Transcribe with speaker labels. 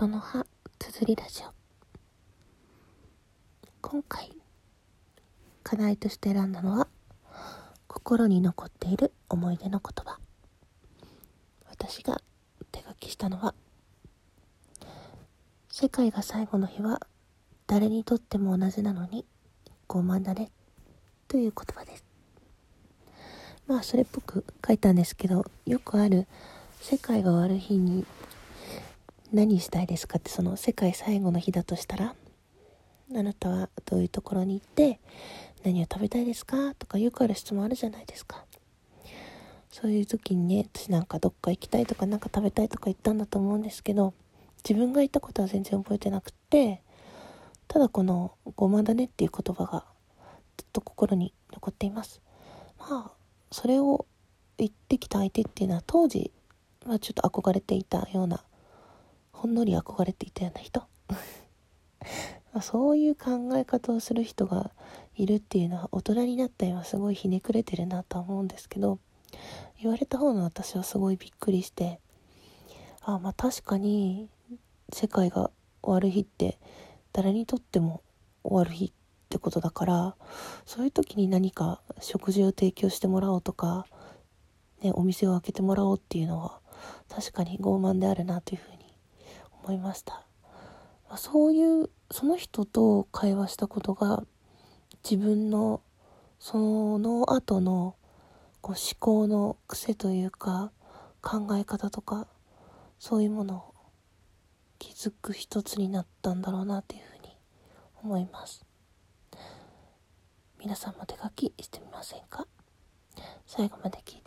Speaker 1: ことの葉綴りラジオ。今回課題として選んだのは心に残っている思い出の言葉。私が手書きしたのは世界が最後の日は誰にとっても同じなのに傲慢だねという言葉です。まあそれっぽく書いたんですけどよくある世界が終わる日に何したいですか？ってその世界最後の日だとしたらあなたはどういうところに行って何を食べたいですか？とかよくある質問あるじゃないですか。そういう時にね私なんかどっか行きたいとか何か食べたいとか言ったんだと思うんですけど自分が言ったことは全然覚えてなくってただこの「ごまだね」っていう言葉がずっと心に残っています。まあそれを言ってきた相手っていうのは当時、まあ、ちょっと憧れていたようなほんのり憧れていたような人？そういう考え方をする人がいるっていうのは大人になった今すごいひねくれてるなとは思うんですけど言われた方の私はすごいびっくりしてあまあ確かに世界が終わる日って誰にとっても終わる日ってことだからそういう時に何か食事を提供してもらおうとか、ね、お店を開けてもらおうっていうのは確かに傲慢であるなというふうに思いました、まあ、そういうその人と会話したことが自分のその後のこう思考の癖というか考え方とかそういうものを気づく一つになったんだろうなというふうに思います。皆さんも手書きしてみませんか？最後まで聞